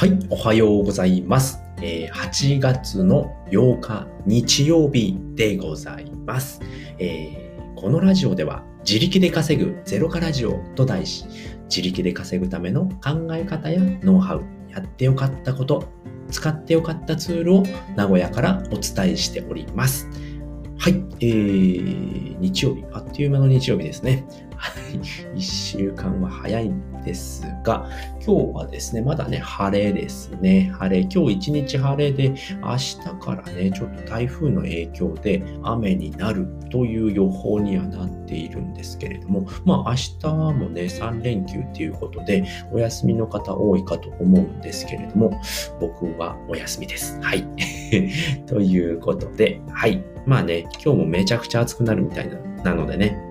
はい、おはようございます。えー、8月の8日日曜日でございます、えー、このラジオでは自力で稼ぐゼロカラジオと題し、自力で稼ぐための考え方やノウハウ、やってよかったこと、使ってよかったツールを名古屋からお伝えしております。はい、えー、日曜日、あっという間の日曜日ですね。はい、一週間は早いですが、今日はですね、まだね、晴れですね。晴れ。今日一日晴れで、明日からね、ちょっと台風の影響で雨になるという予報にはなっているんですけれども、まあ明日もね、3連休っていうことで、お休みの方多いかと思うんですけれども、僕はお休みです。はい。ということで、はい。まあね、今日もめちゃくちゃ暑くなるみたいななのでね、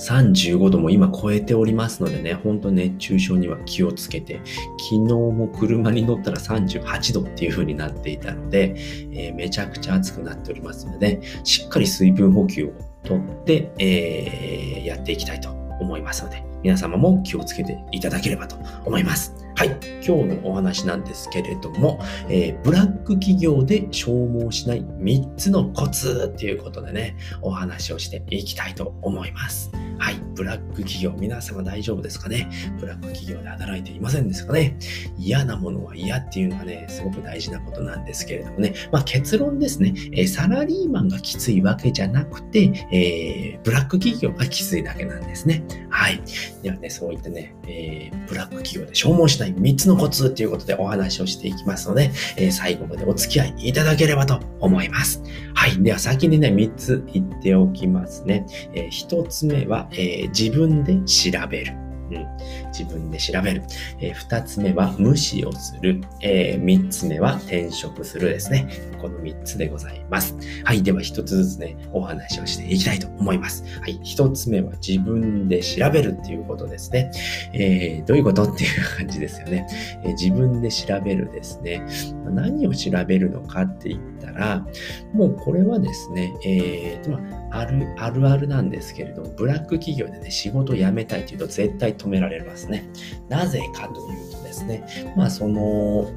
35度も今超えておりますのでね、ほんと熱中症には気をつけて、昨日も車に乗ったら38度っていう風になっていたので、えー、めちゃくちゃ暑くなっておりますので、ね、しっかり水分補給をとって、えー、やっていきたいと思いますので、皆様も気をつけていただければと思います。はい。今日のお話なんですけれども、えー、ブラック企業で消耗しない3つのコツっていうことでね、お話をしていきたいと思います。はい。ブラック企業、皆様大丈夫ですかね？ブラック企業で働いていませんですかね？嫌なものは嫌っていうのはね、すごく大事なことなんですけれどもね。まあ結論ですね、えー、サラリーマンがきついわけじゃなくて、えー、ブラック企業がきついだけなんですね。はい。ではね、そういったね、え、ブラック企業で消耗しない3つのコツということでお話をしていきますので、えー、最後までお付き合いいただければと思います。はい。では先にね、3つ言っておきますね。えー、1つ目は、えー、自分で調べる。うん、自分で調べる。えー、二つ目は無視をする。えー、三つ目は転職するですね。この三つでございます。はい。では一つずつね、お話をしていきたいと思います。はい。一つ目は自分で調べるっていうことですね。えー、どういうことっていう感じですよね。え、自分で調べるですね。何を調べるのかって言ったら、もうこれはですね、えー、ある、あるあるなんですけれども、ブラック企業でね、仕事を辞めたいというと絶対止められますね。なぜかというとですね、まあその、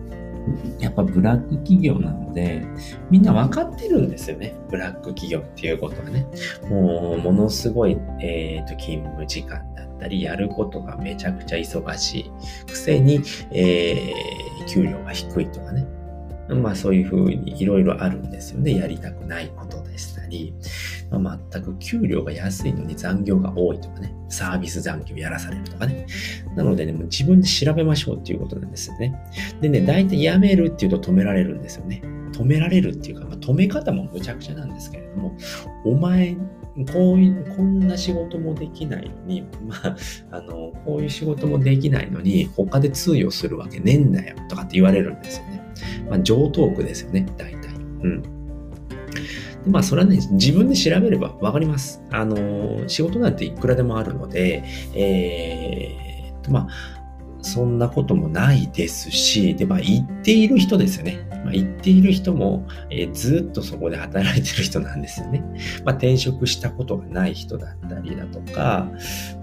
やっぱブラック企業なので、みんな分かってるんですよね。ブラック企業っていうことはね。もう、ものすごい、えっ、ー、と、勤務時間だったり、やることがめちゃくちゃ忙しいくせに、えー、給料が低いとかね。まあそういうふうにいろいろあるんですよね。やりたくないことでしたり、まあ、全く給料が安いのに残業が多いとかね、サービス残業やらされるとかね。なのでね、もう自分で調べましょうっていうことなんですよね。でね、大体辞めるっていうと止められるんですよね。止められるっていうか、まあ、止め方もむちゃくちゃなんですけれども、お前、こういう、こんな仕事もできないのに、まあ、あの、こういう仕事もできないのに、他で通用するわけねえんだよ、とかって言われるんですよね。まあ、上等句ですよね、大体。うん。でまあ、それはね、自分で調べれば分かります。あの、仕事なんていくらでもあるので、えー、まあ、そんなこともないですし、で、まあ、言っている人ですよね。まあ、言っている人も、えー、ずっとそこで働いてる人なんですよね。まあ、転職したことがない人だったりだとか、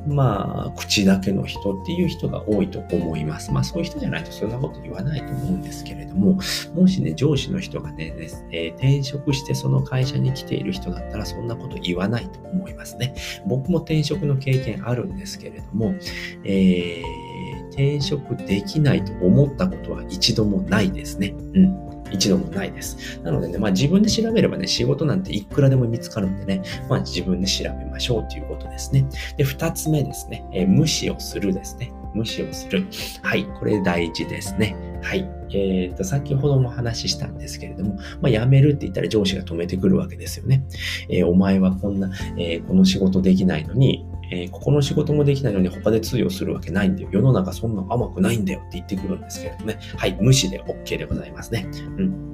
まあ、口だけの人っていう人が多いと思います。まあ、そういう人じゃないとそんなこと言わないと思うんですけれども、もしね、上司の人がね、えー、転職してその会社に来ている人だったらそんなこと言わないと思いますね。僕も転職の経験あるんですけれども、えー転職できないと思ったことは一度もないですね。うん。一度もないです。なのでね、まあ自分で調べればね、仕事なんていくらでも見つかるんでね、まあ自分で調べましょうということですね。で、二つ目ですね、えー、無視をするですね。無視をする。はい、これ大事ですね。はい。えっ、ー、と、先ほども話したんですけれども、まあ、辞めるって言ったら上司が止めてくるわけですよね。えー、お前はこんな、えー、この仕事できないのに、えー、ここの仕事もできないのに他で通用するわけないんだよ。世の中そんな甘くないんだよって言ってくるんですけれどもね。はい、無視で OK でございますね。うん。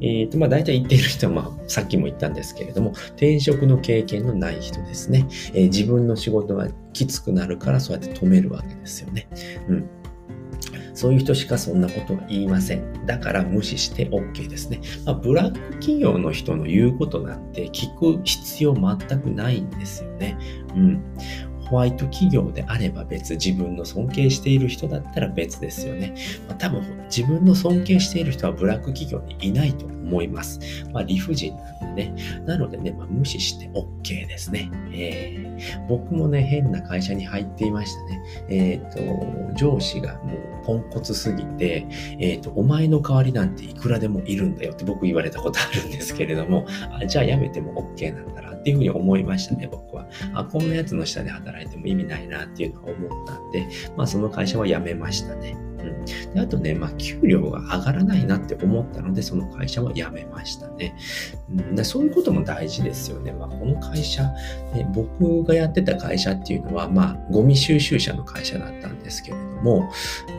えっ、ー、と、まあ大体言っている人は、まあさっきも言ったんですけれども、転職の経験のない人ですね。えー、自分の仕事がきつくなるからそうやって止めるわけですよね。うん。そういう人しかそんなことは言いません。だから無視して OK ですね。まあ、ブラック企業の人の言うことなんて聞く必要全くないんですよね。うん。ホワイト企業であれば別、自分の尊敬している人だったら別ですよね。まあ、多分自分の尊敬している人はブラック企業にいないと思います。まあ、理不尽なんでね。なのでね、まあ、無視して OK ですね。えー、僕もね、変な会社に入っていましたね。えっ、ー、と、上司がもうポンコツすぎて、えっ、ー、と、お前の代わりなんていくらでもいるんだよって僕言われたことあるんですけれども、あじゃあやめても OK なんだなっていうふうに思いましたね、僕は。あ、こんなやつの下で働いても意味ないなっていうのは思ったんで、まあその会社は辞めましたね。うん、であとね、まあ、給料が上がらないなって思ったので、その会社は辞めましたね。うん、でそういうことも大事ですよね。まあ、この会社、ね、僕がやってた会社っていうのは、まあ、ゴミ収集車の会社だったんですけれども、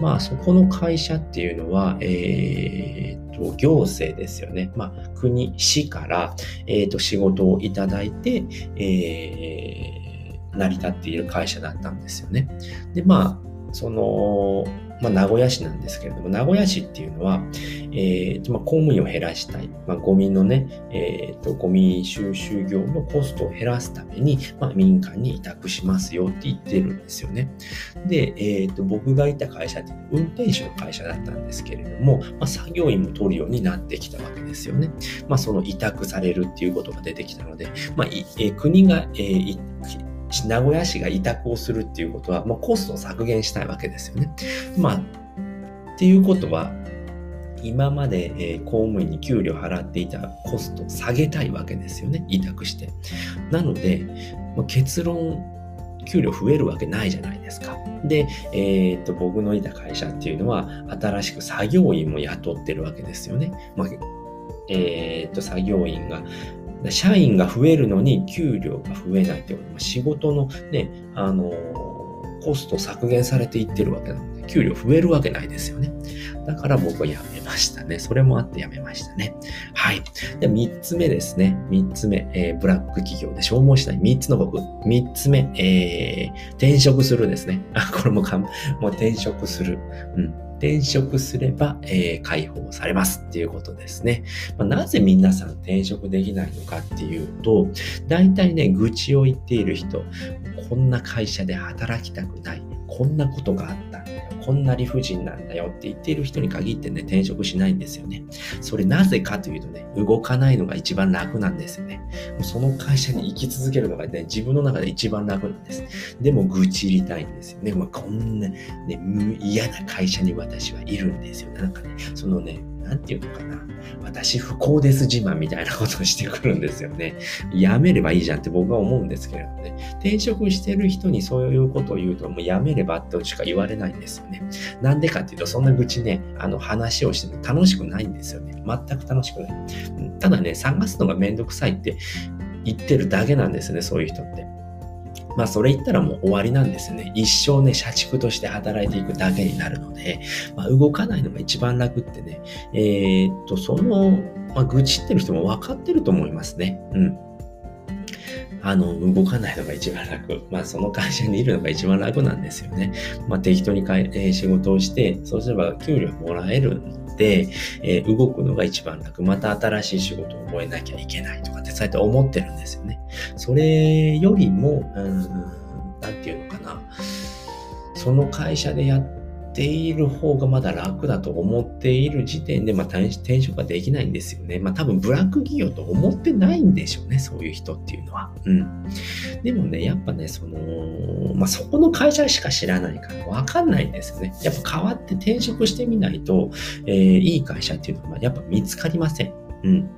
まあ、そこの会社っていうのは、えー、と、行政ですよね。まあ、国、市から、えー、と、仕事をいただいて、えー、成り立っている会社だったんですよね。で、まあ、その、まあ、名古屋市なんですけれども、名古屋市っていうのは、えーまあ、公務員を減らしたい、まあ、ゴミのね、えーと、ゴミ収集業のコストを減らすために、まあ、民間に委託しますよって言ってるんですよね。で、えーと、僕がいた会社って運転手の会社だったんですけれども、まあ、作業員も取るようになってきたわけですよね。まあ、その委託されるっていうことが出てきたので、まあえー、国が、えー名古屋市が委託をするっていうことは、まあ、コストを削減したいわけですよね。まあ、っていうことは、今まで、えー、公務員に給料払っていたコストを下げたいわけですよね。委託して。なので、まあ、結論、給料増えるわけないじゃないですか。で、えー、っと、僕のいた会社っていうのは、新しく作業員も雇ってるわけですよね。まあ、えー、っと、作業員が、社員が増えるのに給料が増えないってことは、仕事のね、あのコスト削減されていってるわけなので、給料増えるわけないですよね。だから僕は辞めましたね。それもあって辞めましたね。はい。で、三つ目ですね。三つ目、えー、ブラック企業で消耗しない三つの僕。三つ目、えー、転職するですね。あ、これもか、もう転職する。うん。転職すれば、えー、解放されますっていうことですね。まあ、なぜ皆さん転職できないのかっていうと、大体ね、愚痴を言っている人、こんな会社で働きたくない。こんなことがあった。こんな理不尽なんだよって言っている人に限ってね、転職しないんですよね。それなぜかというとね、動かないのが一番楽なんですよね。もうその会社に行き続けるのがね、自分の中で一番楽なんです。でも愚痴りたいんですよね。まあ、こんな、ね、嫌な会社に私はいるんですよね。なんかね、そのね、なんていうのかな。私不幸です自慢みたいなことをしてくるんですよね。やめればいいじゃんって僕は思うんですけれどもね。転職してる人にそういうことを言うと、もうやめればってしか言われないんですよね。なんでかっていうと、そんな愚痴ね、あの話をしても楽しくないんですよね。全く楽しくない。ただね、探すのがめんどくさいって言ってるだけなんですね、そういう人って。まあそれ言ったらもう終わりなんですよね。一生ね、社畜として働いていくだけになるので、まあ動かないのが一番楽ってね、えー、っと、その、まあ愚痴ってる人も分かってると思いますね。うん。あの、動かないのが一番楽。まあ、その会社にいるのが一番楽なんですよね。まあ、適当にか、えー、仕事をして、そうすれば給料もらえるで、えー、動くのが一番楽。また新しい仕事を覚えなきゃいけないとかってそうやって思ってるんですよね。それよりも、うん、なんていうのかな。その会社でやっている方がまだ楽だと思っている時点で、まあ、転職ができないんですよね。まあ、多分ブラック企業と思ってないんでしょうね。そういう人っていうのは。うん。でもね、やっぱね、その、まあ、そこの会社しか知らないからわかんないんですよね。やっぱ変わって転職してみないと、えー、いい会社っていうのはやっぱ見つかりません。うん。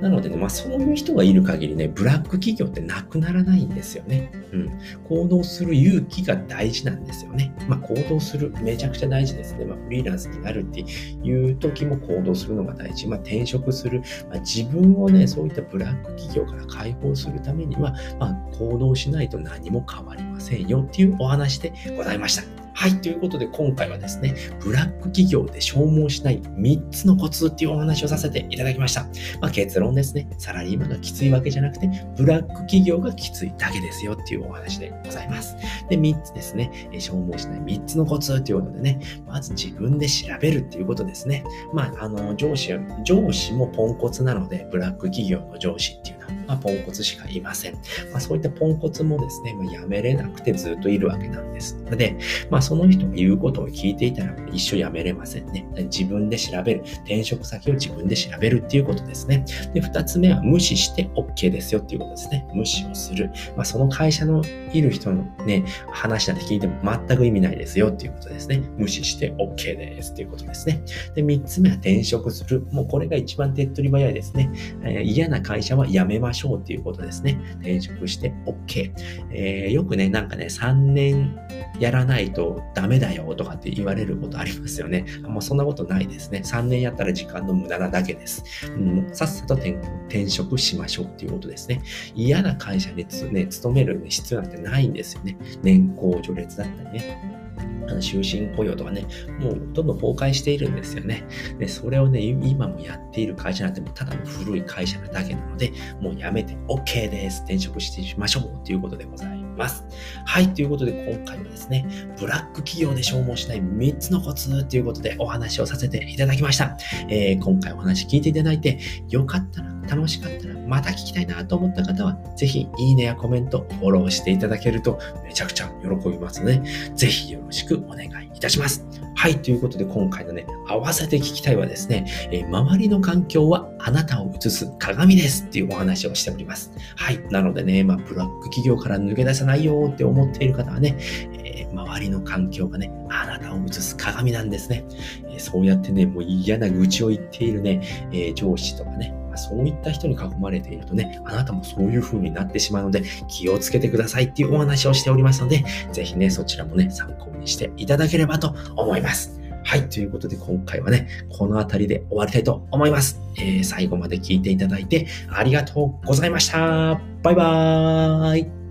なのでね、まあそういう人がいる限りね、ブラック企業ってなくならないんですよね。うん。行動する勇気が大事なんですよね。まあ行動する、めちゃくちゃ大事ですね。まあフリーランスになるっていう時も行動するのが大事。まあ転職する、まあ、自分をね、そういったブラック企業から解放するためには、まあ行動しないと何も変わりませんよっていうお話でございました。はい。ということで、今回はですね、ブラック企業で消耗しない3つのコツっていうお話をさせていただきました。まあ、結論ですね、サラリーマンがきついわけじゃなくて、ブラック企業がきついだけですよっていうお話でございます。で、3つですね、消耗しない3つのコツということでね、まず自分で調べるっていうことですね。まあ、あの、上司、上司もポンコツなので、ブラック企業の上司っていうのは、まあ、ポンコツしかいません。まあ、そういったポンコツもですね、まあ、やめれなくてずっといるわけなんですで、まあ、その人が言うことを聞いていたら一生やめれませんね。自分で調べる。転職先を自分で調べるっていうことですね。で、二つ目は無視して OK ですよっていうことですね。無視をする。まあ、その会社のいる人のね、話なんて聞いても全く意味ないですよっていうことですね。無視して OK ですっていうことですね。で、三つ目は転職する。もうこれが一番手っ取り早いですね。えー、嫌な会社は辞めましょうっていうことですね。転職して OK。えー、よくね、なんかね、3年やらないとダメだよとかって言われることありますよね。もうそんなことないですね。3年やったら時間の無駄なだけです。うん、さっさと転職しましょうっていうことですね。嫌な会社に、ね、勤める必要なんてないんですよね。年功序列だったりね。終身雇用とかね、もうどんどん崩壊しているんですよね。で、それをね、今もやっている会社なんてもただの古い会社なだけなので、もうやめて OK です。転職してしましょうということでございます。はい、ということで今回はですね、ブラック企業で消耗しない3つのコツということでお話をさせていただきました。えー、今回お話聞いていただいて、よかったら、楽しかったら、また聞きたいなと思った方は、ぜひいいねやコメント、フォローしていただけるとめちゃくちゃ喜びますので、ぜひよろしくお願いいたします。はい、ということで今回のね、合わせて聞きたいはですね、えー、周りの環境はあなたを映す鏡ですっていうお話をしております。はい、なのでね、まあ、ブラック企業から抜け出さないよって思っている方はね、えー、周りの環境がね、あなたを映す鏡なんですね。えー、そうやってね、もう嫌な愚痴を言っているね、え上司とかね、そういった人に囲まれているとね、あなたもそういう風になってしまうので、気をつけてくださいっていうお話をしておりますので、ぜひね、そちらもね、参考にしていただければと思います。はい。ということで、今回はね、この辺りで終わりたいと思います。えー、最後まで聞いていただいてありがとうございました。バイバーイ。